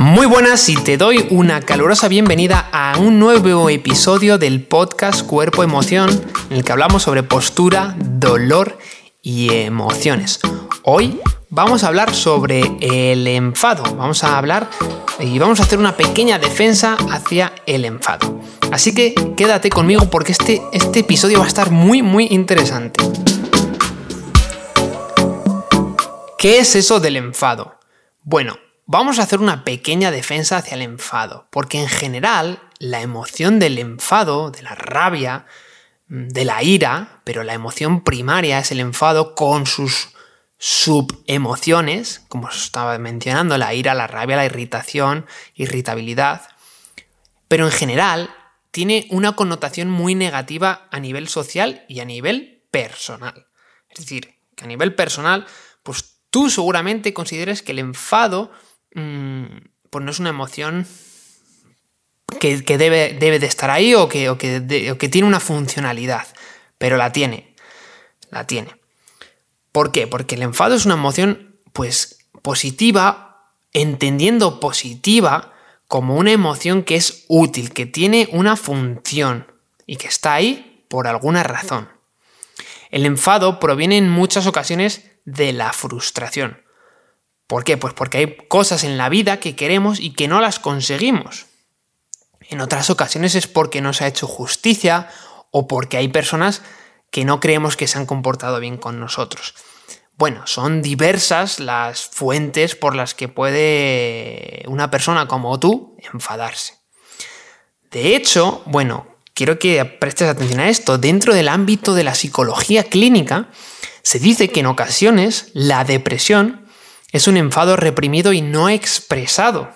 Muy buenas y te doy una calurosa bienvenida a un nuevo episodio del podcast Cuerpo Emoción en el que hablamos sobre postura, dolor y emociones. Hoy vamos a hablar sobre el enfado. Vamos a hablar y vamos a hacer una pequeña defensa hacia el enfado. Así que quédate conmigo porque este, este episodio va a estar muy muy interesante. ¿Qué es eso del enfado? Bueno, Vamos a hacer una pequeña defensa hacia el enfado, porque en general la emoción del enfado, de la rabia, mm, de la ira, pero la emoción primaria es el enfado con sus subemociones, como os estaba mencionando, la ira, la rabia, la irritación, irritabilidad. Pero en general tiene una connotación muy negativa a nivel social y a nivel personal. Es decir, que a nivel personal, pues tú seguramente consideres que el enfado pues no es una emoción que, debe, debe, de estar ahí o que, que, tiene una funcionalidad, pero la tiene, la tiene. ¿Por qué? Porque el enfado es una emoción pues positiva, entendiendo positiva como una emoción que es útil, que tiene una función y que está ahí por alguna razón. El enfado proviene en muchas ocasiones de la frustración. ¿Por qué? Pues porque hay cosas en la vida que queremos y que no las conseguimos. En otras ocasiones es porque no se ha hecho justicia o porque hay personas que no creemos que se han comportado bien con nosotros. Bueno, son diversas las fuentes por las que puede una persona como tú enfadarse. De hecho, bueno, quiero que prestes atención a esto. Dentro del ámbito de la psicología clínica, se dice que en ocasiones la depresión es un enfado reprimido y no expresado.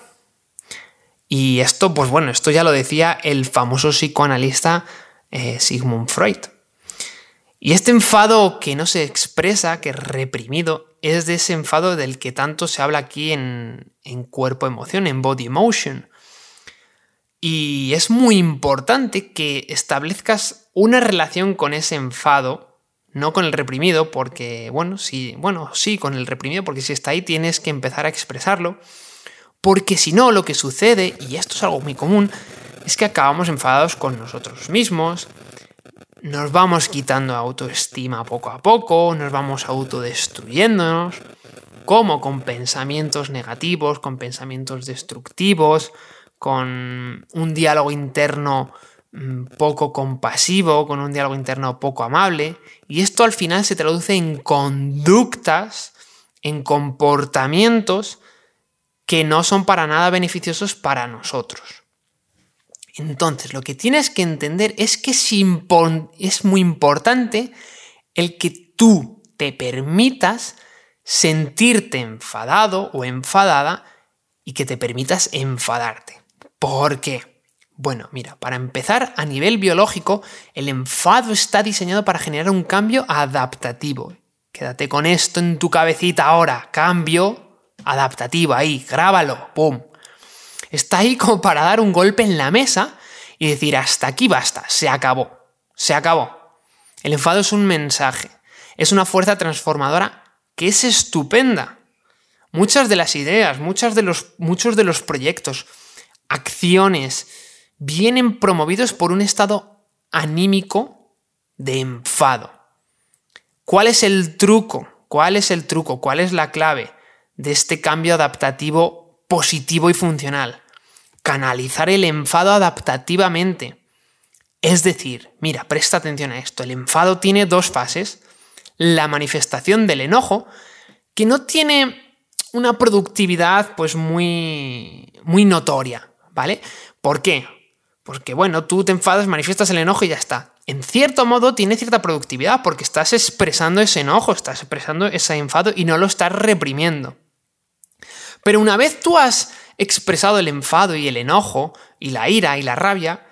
Y esto, pues bueno, esto ya lo decía el famoso psicoanalista eh, Sigmund Freud. Y este enfado que no se expresa, que es reprimido, es de ese enfado del que tanto se habla aquí en, en cuerpo-emoción, en body emotion. Y es muy importante que establezcas una relación con ese enfado no con el reprimido, porque, bueno, sí, bueno, sí, con el reprimido, porque si está ahí tienes que empezar a expresarlo, porque si no, lo que sucede, y esto es algo muy común, es que acabamos enfadados con nosotros mismos, nos vamos quitando autoestima poco a poco, nos vamos autodestruyéndonos, como con pensamientos negativos, con pensamientos destructivos, con un diálogo interno poco compasivo, con un diálogo interno poco amable, y esto al final se traduce en conductas, en comportamientos que no son para nada beneficiosos para nosotros. Entonces, lo que tienes que entender es que es muy importante el que tú te permitas sentirte enfadado o enfadada y que te permitas enfadarte. ¿Por qué? Bueno, mira, para empezar, a nivel biológico, el enfado está diseñado para generar un cambio adaptativo. Quédate con esto en tu cabecita ahora. Cambio adaptativo, ahí, grábalo, ¡pum! Está ahí como para dar un golpe en la mesa y decir, hasta aquí basta, se acabó, se acabó. El enfado es un mensaje, es una fuerza transformadora que es estupenda. Muchas de las ideas, muchas de los, muchos de los proyectos, acciones, vienen promovidos por un estado anímico de enfado. ¿Cuál es el truco? ¿Cuál es el truco? ¿Cuál es la clave de este cambio adaptativo positivo y funcional? Canalizar el enfado adaptativamente. Es decir, mira, presta atención a esto. El enfado tiene dos fases. La manifestación del enojo, que no tiene una productividad pues muy muy notoria, ¿vale? ¿Por qué? Porque bueno, tú te enfadas, manifiestas el enojo y ya está. En cierto modo tiene cierta productividad porque estás expresando ese enojo, estás expresando ese enfado y no lo estás reprimiendo. Pero una vez tú has expresado el enfado y el enojo y la ira y la rabia,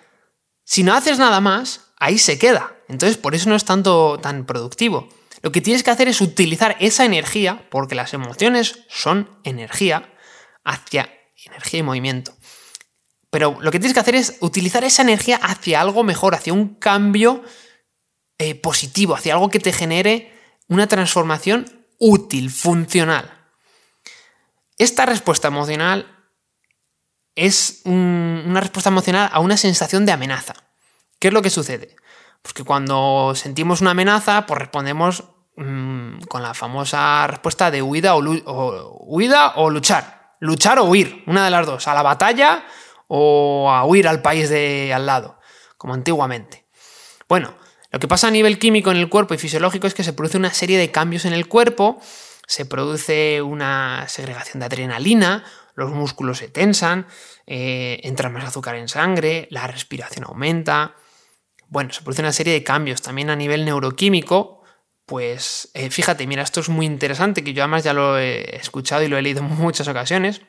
si no haces nada más, ahí se queda. Entonces por eso no es tanto tan productivo. Lo que tienes que hacer es utilizar esa energía, porque las emociones son energía, hacia energía y movimiento. Pero lo que tienes que hacer es utilizar esa energía hacia algo mejor, hacia un cambio eh, positivo, hacia algo que te genere una transformación útil, funcional. Esta respuesta emocional es una respuesta emocional a una sensación de amenaza. ¿Qué es lo que sucede? Pues que cuando sentimos una amenaza, pues respondemos mm, con la famosa respuesta de huida o, huida o luchar. Luchar o huir, una de las dos, a la batalla o a huir al país de al lado, como antiguamente. Bueno, lo que pasa a nivel químico en el cuerpo y fisiológico es que se produce una serie de cambios en el cuerpo, se produce una segregación de adrenalina, los músculos se tensan, eh, entra más azúcar en sangre, la respiración aumenta. Bueno, se produce una serie de cambios también a nivel neuroquímico. Pues eh, fíjate, mira, esto es muy interesante, que yo además ya lo he escuchado y lo he leído en muchas ocasiones.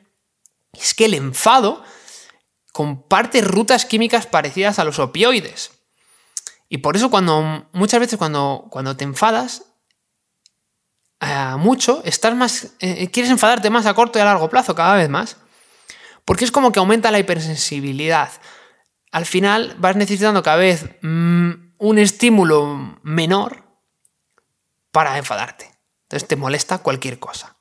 Es que el enfado comparte rutas químicas parecidas a los opioides. Y por eso cuando muchas veces cuando, cuando te enfadas, mucho, estás más, eh, quieres enfadarte más a corto y a largo plazo cada vez más. Porque es como que aumenta la hipersensibilidad. Al final vas necesitando cada vez mm, un estímulo menor para enfadarte. Entonces te molesta cualquier cosa.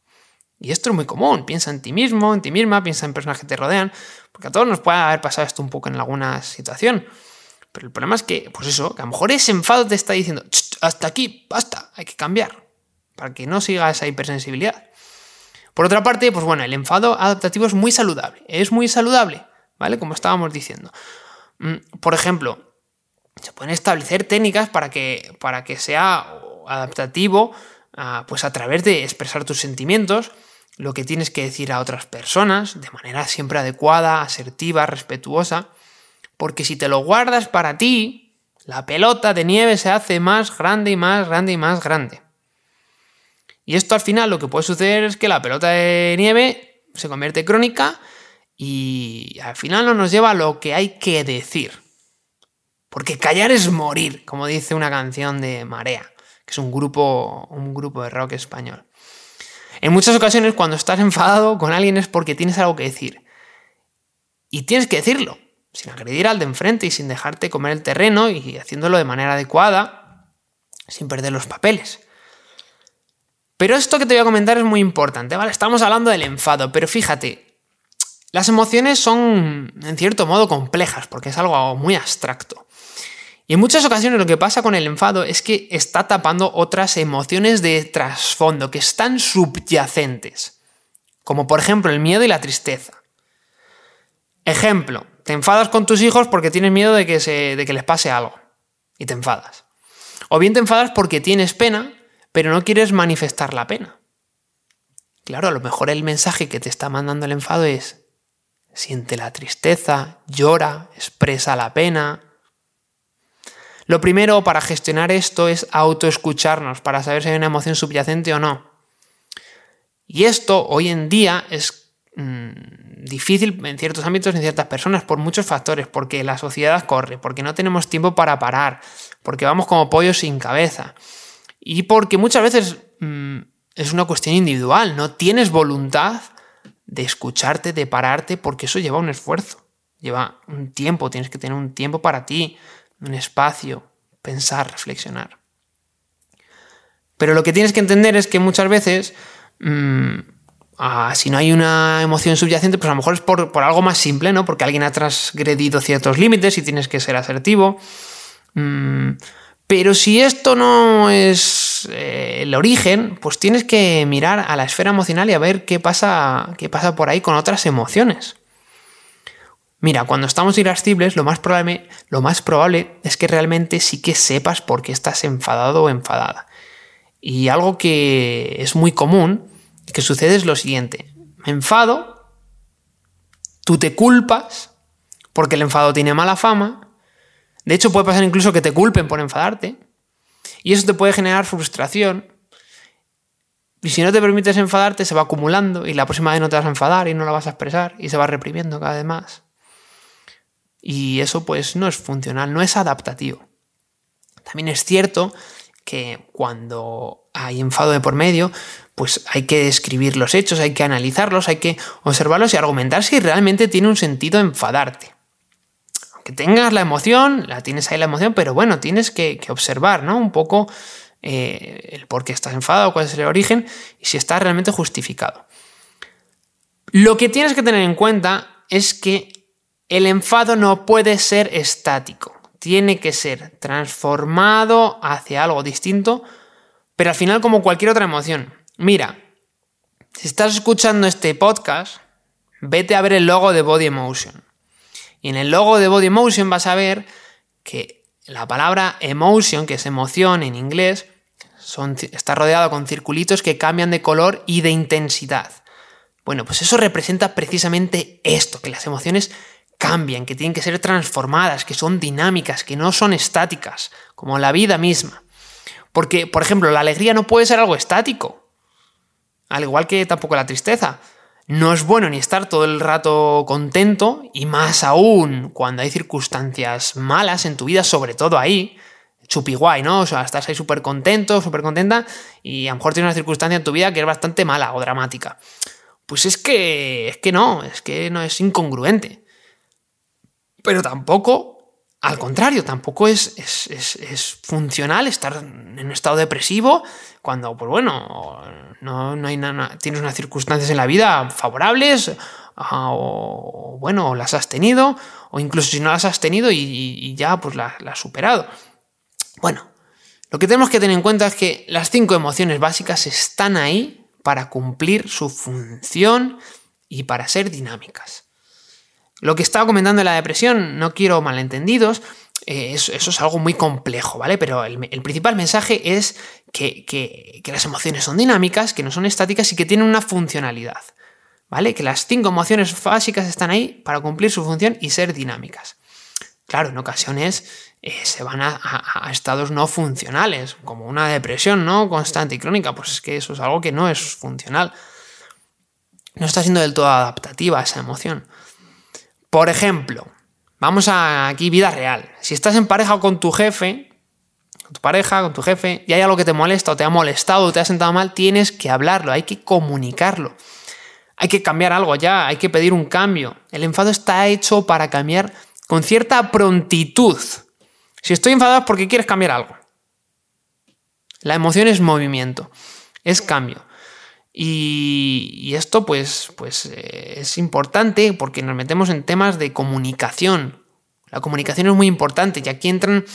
Y esto es muy común. Piensa en ti mismo, en ti misma, piensa en personas que te rodean. Porque a todos nos puede haber pasado esto un poco en alguna situación. Pero el problema es que, pues eso, que a lo mejor ese enfado te está diciendo, hasta aquí, basta, hay que cambiar para que no siga esa hipersensibilidad. Por otra parte, pues bueno, el enfado adaptativo es muy saludable, es muy saludable, ¿vale? Como estábamos diciendo. Mm, por ejemplo, se pueden establecer técnicas para que, para que sea adaptativo, ah, pues a través de expresar tus sentimientos, lo que tienes que decir a otras personas, de manera siempre adecuada, asertiva, respetuosa, porque si te lo guardas para ti, la pelota de nieve se hace más grande y más grande y más grande. Y esto al final lo que puede suceder es que la pelota de nieve se convierte crónica y al final no nos lleva a lo que hay que decir. Porque callar es morir, como dice una canción de Marea, que es un grupo, un grupo de rock español. En muchas ocasiones cuando estás enfadado con alguien es porque tienes algo que decir. Y tienes que decirlo, sin agredir al de enfrente y sin dejarte comer el terreno y haciéndolo de manera adecuada, sin perder los papeles. Pero esto que te voy a comentar es muy importante, ¿vale? Estamos hablando del enfado, pero fíjate, las emociones son en cierto modo complejas porque es algo muy abstracto. Y en muchas ocasiones lo que pasa con el enfado es que está tapando otras emociones de trasfondo que están subyacentes, como por ejemplo el miedo y la tristeza. Ejemplo, te enfadas con tus hijos porque tienes miedo de que, se, de que les pase algo y te enfadas. O bien te enfadas porque tienes pena pero no quieres manifestar la pena. Claro, a lo mejor el mensaje que te está mandando el enfado es, siente la tristeza, llora, expresa la pena. Lo primero para gestionar esto es autoescucharnos, para saber si hay una emoción subyacente o no. Y esto hoy en día es mm, difícil en ciertos ámbitos, en ciertas personas, por muchos factores, porque la sociedad corre, porque no tenemos tiempo para parar, porque vamos como pollos sin cabeza. Y porque muchas veces mm, es una cuestión individual, no tienes voluntad de escucharte, de pararte, porque eso lleva un esfuerzo, lleva un tiempo, tienes que tener un tiempo para ti, un espacio, pensar, reflexionar. Pero lo que tienes que entender es que muchas veces, mm, si no hay una emoción subyacente, pues a lo mejor es por, algo más simple, ¿no? Porque alguien ha transgredido ciertos límites y tienes que ser asertivo. Mm, pero si esto no es eh, el origen, pues tienes que mirar a la esfera emocional y a ver qué pasa, qué pasa por ahí con otras emociones. Mira, cuando estamos irascibles, lo más, probable, es que realmente sí que sepas por qué estás enfadado o enfadada. Y algo que es muy común, que sucede es lo siguiente. Me enfado, tú te culpas, porque el enfado tiene mala fama, de hecho, puede pasar incluso que te culpen por enfadarte. Y eso te puede generar frustración. Y si no te permites enfadarte, se va acumulando y la próxima vez no te vas a enfadar y no la vas a expresar y se va reprimiendo cada vez más. Y eso pues no es funcional, no es adaptativo. También es cierto que cuando hay enfado de por medio, pues hay que describir los hechos, hay que analizarlos, hay que observarlos y argumentar si realmente tiene un sentido enfadarte que tengas la emoción, la tienes ahí la emoción, pero bueno, tienes que, observar, ¿no? Un poco eh, el por qué estás enfadado, cuál es el origen y si está realmente justificado. Lo que tienes que tener en cuenta es que el enfado no puede ser estático, tiene que ser transformado hacia algo distinto, pero al final como cualquier otra emoción. Mira, si estás escuchando este podcast, vete a ver el logo de Body Emotion. Y en el logo de Body Emotion vas a ver que la palabra emotion, que es emoción en inglés, está rodeado con circulitos que cambian de color y de intensidad. Bueno, pues eso representa precisamente esto, que las emociones cambian, que tienen que ser transformadas, que son dinámicas, que no son estáticas, como la vida misma. Porque, por ejemplo, la alegría no puede ser algo estático, al igual que tampoco la tristeza. No es bueno ni estar todo el rato contento, y más aún cuando hay circunstancias malas en tu vida, sobre todo ahí, chupi guay, ¿no? O sea, estás ahí súper contento, súper contenta, y a lo mejor tienes una circunstancia en tu vida que es bastante mala o dramática. Pues es que, es que no, es que no es incongruente. Pero tampoco, al contrario, tampoco es, es, funcional estar en un estado depresivo cuando, pues bueno, no, no hay nada, tienes unas circunstancias en la vida favorables, o bueno, las has tenido, o incluso si no las has tenido y, ya pues las has superado. Bueno, lo que tenemos que tener en cuenta es que las cinco emociones básicas están ahí para cumplir su función y para ser dinámicas. Lo que estaba comentando de la depresión, no quiero malentendidos, eh, eso, es algo muy complejo, ¿vale? Pero el, principal mensaje es que, las emociones son dinámicas, que no son estáticas y que tienen una funcionalidad, ¿vale? Que las cinco emociones básicas están ahí para cumplir su función y ser dinámicas. Claro, en ocasiones eh, se van a, estados no funcionales, como una depresión no constante y crónica, pues es que eso es algo que no es funcional. No está siendo del todo adaptativa esa emoción. Por ejemplo, vamos a aquí vida real. Si estás en pareja con tu jefe, con tu pareja, con tu jefe, y hay algo que te molesta o te ha molestado o te ha sentado mal, tienes que hablarlo, hay que comunicarlo. Hay que cambiar algo ya, hay que pedir un cambio. El enfado está hecho para cambiar con cierta prontitud. Si estoy enfadado es porque quieres cambiar algo. La emoción es movimiento, es cambio. Y, esto pues, pues eh, es importante porque nos metemos en temas de comunicación. La comunicación es muy importante y aquí entran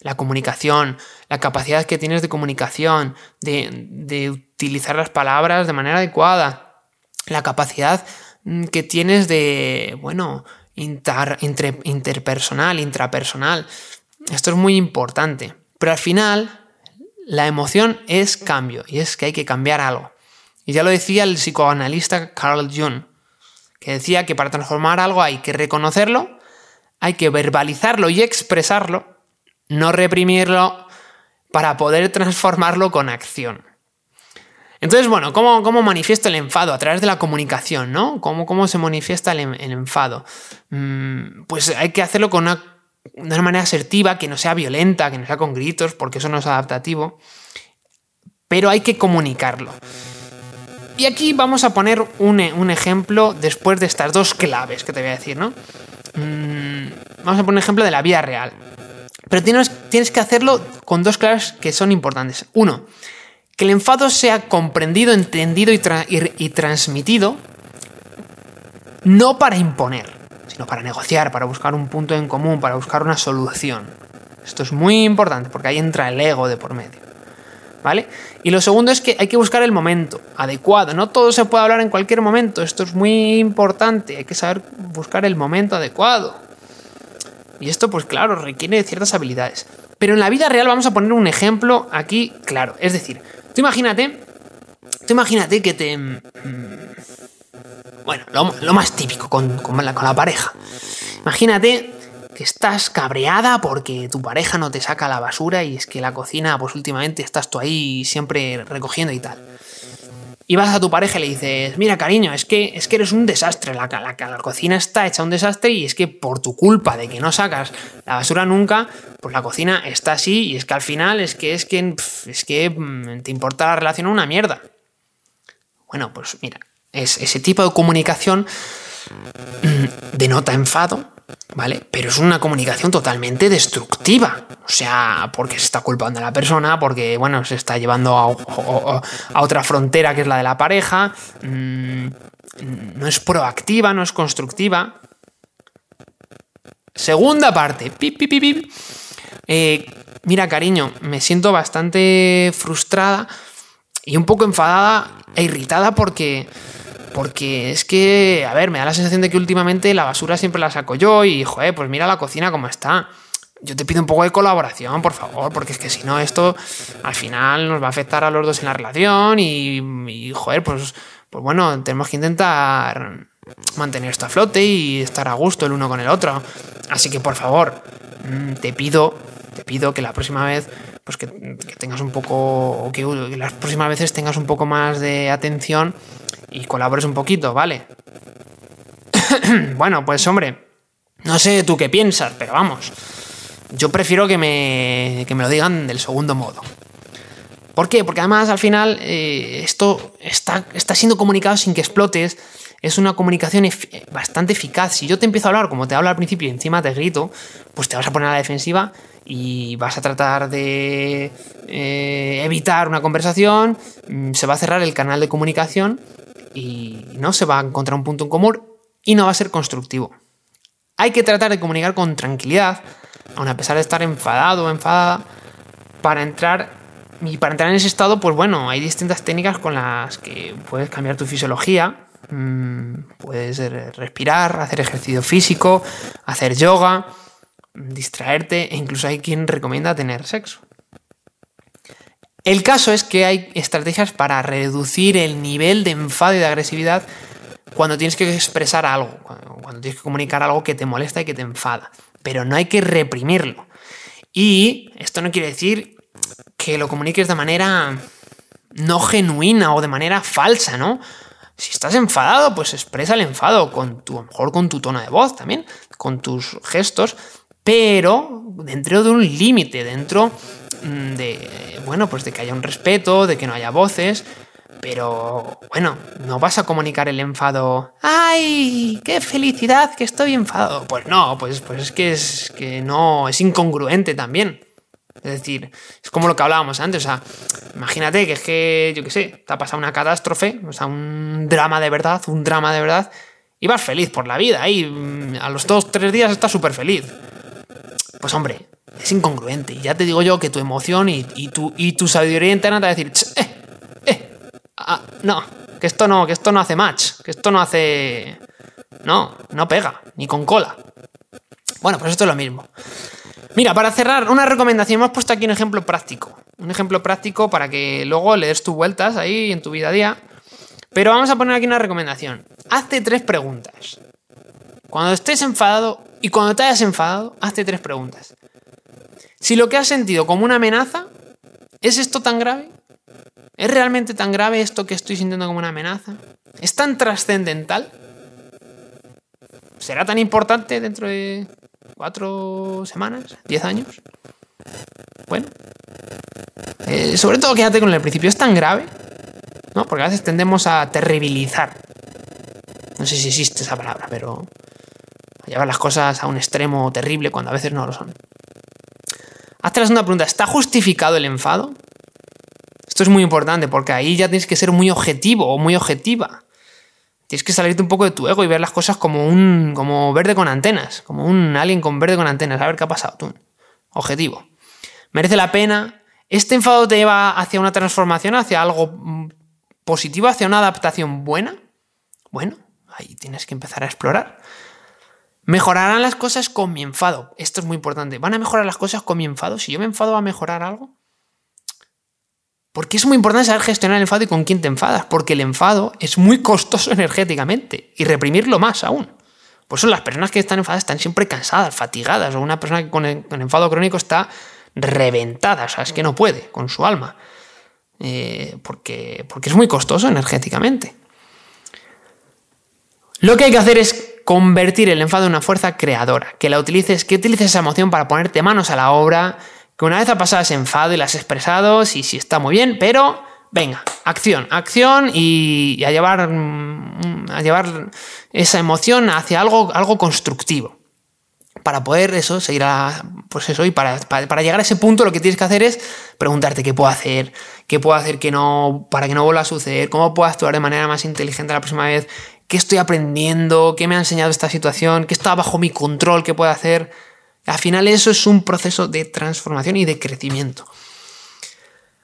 la comunicación, la capacidad que tienes de comunicación, de, utilizar las palabras de manera adecuada, la capacidad mm, que tienes de, bueno, interpersonal, intrapersonal. Esto es muy importante. Pero al final, la emoción es cambio y es que hay que cambiar algo. Y ya lo decía el psicoanalista Carl Jung, que decía que para transformar algo hay que reconocerlo, hay que verbalizarlo y expresarlo, no reprimirlo para poder transformarlo con acción. Entonces, bueno, ¿cómo, cómo manifiesto el enfado? A través de la comunicación, ¿no? ¿Cómo, cómo se manifiesta el, enfado? Mm, pues hay que hacerlo con una una manera asertiva, que no sea violenta, que no sea con gritos, porque eso no es adaptativo. Pero hay que comunicarlo. Y aquí vamos a poner un, ejemplo después de estas dos claves que te voy a decir, ¿no? Mm, vamos a poner un ejemplo de la vida real. Pero tienes, tienes que hacerlo con dos claves que son importantes. Uno, que el enfado sea comprendido, entendido y transmitido, no para imponer sino para negociar, para buscar un punto en común, para buscar una solución. Esto es muy importante porque ahí entra el ego de por medio. ¿Vale? Y lo segundo es que hay que buscar el momento adecuado. No todo se puede hablar en cualquier momento. Esto es muy importante. Hay que saber buscar el momento adecuado. Y esto, pues claro, requiere ciertas habilidades. Pero en la vida real vamos a poner un ejemplo aquí claro. Es decir, tú imagínate. Tú imagínate que te. Mm, bueno, lo, más típico con, la, con la pareja. Imagínate que estás cabreada porque tu pareja no te saca la basura y es que la cocina, pues últimamente estás tú ahí siempre recogiendo y tal. Y vas a tu pareja y le dices, mira cariño, es que, es que eres un desastre, la, la, la, cocina está hecha un desastre y es que por tu culpa de que no sacas la basura nunca, pues la cocina está así y es que al final es que, es que, es que mm, te importa la relación una mierda. Bueno, pues mira, es, ese tipo de comunicación mm, denota enfado ¿Vale? Pero es una comunicación totalmente destructiva. O sea, porque se está culpando a la persona, porque, bueno, se está llevando a, otra frontera que es la de la pareja. Mm, no es proactiva, no es constructiva. Segunda parte. Eh, mira, cariño, me siento bastante frustrada y un poco enfadada e irritada porque porque es que, a ver, me da la sensación de que últimamente la basura siempre la saco yo y, joder, pues mira la cocina como está. Yo te pido un poco de colaboración, por favor, porque es que si no, esto al final nos va a afectar a los dos en la relación y, joder, pues, pues bueno, tenemos que intentar mantener esto a flote y estar a gusto el uno con el otro. Así que, por favor, mm, te pido, te pido que la próxima vez pues que, tengas un poco, que las próximas veces tengas un poco más de atención y colabores un poquito, ¿vale? bueno, pues hombre, no sé tú qué piensas, pero vamos, yo prefiero que me, que me lo digan del segundo modo. ¿Por qué? Porque además al final eh, esto está, está siendo comunicado sin que explotes. Es una comunicación bastante eficaz. Si yo te empiezo a hablar como te hablo al principio y encima te grito, pues te vas a poner a la defensiva y vas a tratar de eh, evitar una conversación, mm, se va a cerrar el canal de comunicación y no se va a encontrar un punto en común y no va a ser constructivo. Hay que tratar de comunicar con tranquilidad, aun a pesar de estar enfadado o enfadada, para entrar y para entrar en ese estado, pues bueno, hay distintas técnicas con las que puedes cambiar tu fisiología. Mm, puedes respirar, hacer ejercicio físico, hacer yoga, distraerte e incluso hay quien recomienda tener sexo. El caso es que hay estrategias para reducir el nivel de enfado y de agresividad cuando tienes que expresar algo, cuando tienes que comunicar algo que te molesta y que te enfada. Pero no hay que reprimirlo. Y esto no quiere decir que lo comuniques de manera no genuina o de manera falsa, ¿no? Si estás enfadado, pues expresa el enfado con tu, a lo mejor con tu tono de voz también, con tus gestos, pero dentro de un límite, dentro de, bueno, pues de que haya un respeto, de que no haya voces, pero bueno, no vas a comunicar el enfado. ¡Ay! ¡Qué felicidad que estoy enfadado! Pues no, pues, pues es que es que no, es incongruente también. Es decir, es como lo que hablábamos antes. O sea, imagínate que es que, yo qué sé, te ha pasado una catástrofe, o sea, un drama de verdad, un drama de verdad, y vas feliz por la vida. Y mm, a los dos, tres días estás súper feliz. Pues hombre, es incongruente. Y ya te digo yo que tu emoción y, tu, y tu sabiduría interna te va a decir, eh, eh, ah, no, que esto no, que esto no hace match, que esto no hace... No, no pega, ni con cola. Bueno, pues esto es lo mismo. Mira, para cerrar, una recomendación. Hemos puesto aquí un ejemplo práctico. Un ejemplo práctico para que luego le des tus vueltas ahí en tu vida a día. Pero vamos a poner aquí una recomendación. Hazte tres preguntas. Cuando estés enfadado y cuando te hayas enfadado, hazte tres preguntas. Si lo que has sentido como una amenaza, ¿es esto tan grave? ¿Es realmente tan grave esto que estoy sintiendo como una amenaza? ¿Es tan trascendental? ¿Será tan importante dentro de cuatro semanas? ¿Diez años? Bueno. Eh, sobre todo quédate con el principio. ¿Es tan grave? ¿No? Porque a veces tendemos a terribilizar. No sé si existe esa palabra, pero a llevar las cosas a un extremo terrible cuando a veces no lo son. Hazte la segunda pregunta, ¿está justificado el enfado? Esto es muy importante porque ahí ya tienes que ser muy objetivo o muy objetiva. Tienes que salirte un poco de tu ego y ver las cosas como un como verde con antenas, como un alien con verde con antenas, a ver qué ha pasado tú. Objetivo. ¿Merece la pena? ¿Este enfado te lleva hacia una transformación, hacia algo positivo, hacia una adaptación buena? Bueno, ahí tienes que empezar a explorar. ¿Mejorarán las cosas con mi enfado? Esto es muy importante. ¿Van a mejorar las cosas con mi enfado? Si yo me enfado, ¿va a mejorar algo? Porque es muy importante saber gestionar el enfado y con quién te enfadas, porque el enfado es muy costoso energéticamente y reprimirlo más aún. Por eso las personas que están enfadadas están siempre cansadas, fatigadas, o una persona con, enfado crónico está reventada, o sea, es que no puede con su alma, eh, porque, porque es muy costoso energéticamente. Lo que hay que hacer es convertir el enfado en una fuerza creadora, que la utilices, que utilices esa emoción para ponerte manos a la obra, que una vez ha pasado ese enfado y la has expresado, sí, sí está muy bien, pero venga, acción, acción y, a llevar mm, a llevar esa emoción hacia algo, algo constructivo. para poder eso, seguir a, pues eso, y para, para, llegar a ese punto lo que tienes que hacer es preguntarte qué puedo hacer, qué puedo hacer que no, para que no vuelva a suceder, cómo puedo actuar de manera más inteligente la próxima vez, qué estoy aprendiendo, qué me ha enseñado esta situación, qué está bajo mi control, qué puedo hacer. Al final eso es un proceso de transformación y de crecimiento.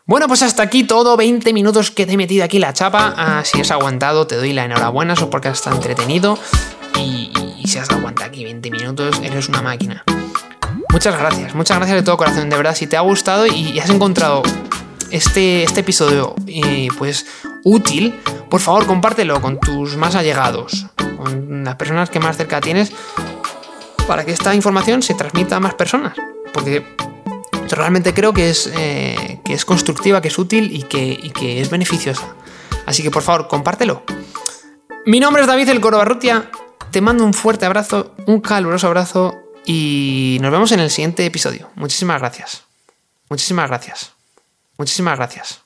Bueno, pues hasta aquí todo, 20 minutos que te he metido aquí la chapa. Ah, si has aguantado, te doy la enhorabuena, eso porque has estado entretenido. Y, si has aguantado aquí 20 minutos, eres una máquina. Muchas gracias, muchas gracias de todo corazón, de verdad. Si te ha gustado y, has encontrado este, este episodio eh, pues útil, por favor compártelo con tus más allegados, con las personas que más cerca tienes, para que esta información se transmita a más personas. Porque realmente creo que es, eh, que es constructiva, que es útil y que, que, es beneficiosa. Así que por favor, compártelo. Mi nombre es David El Coro Barrutia. Te mando un fuerte abrazo, un caluroso abrazo y nos vemos en el siguiente episodio. Muchísimas gracias. Muchísimas gracias. Muchísimas gracias.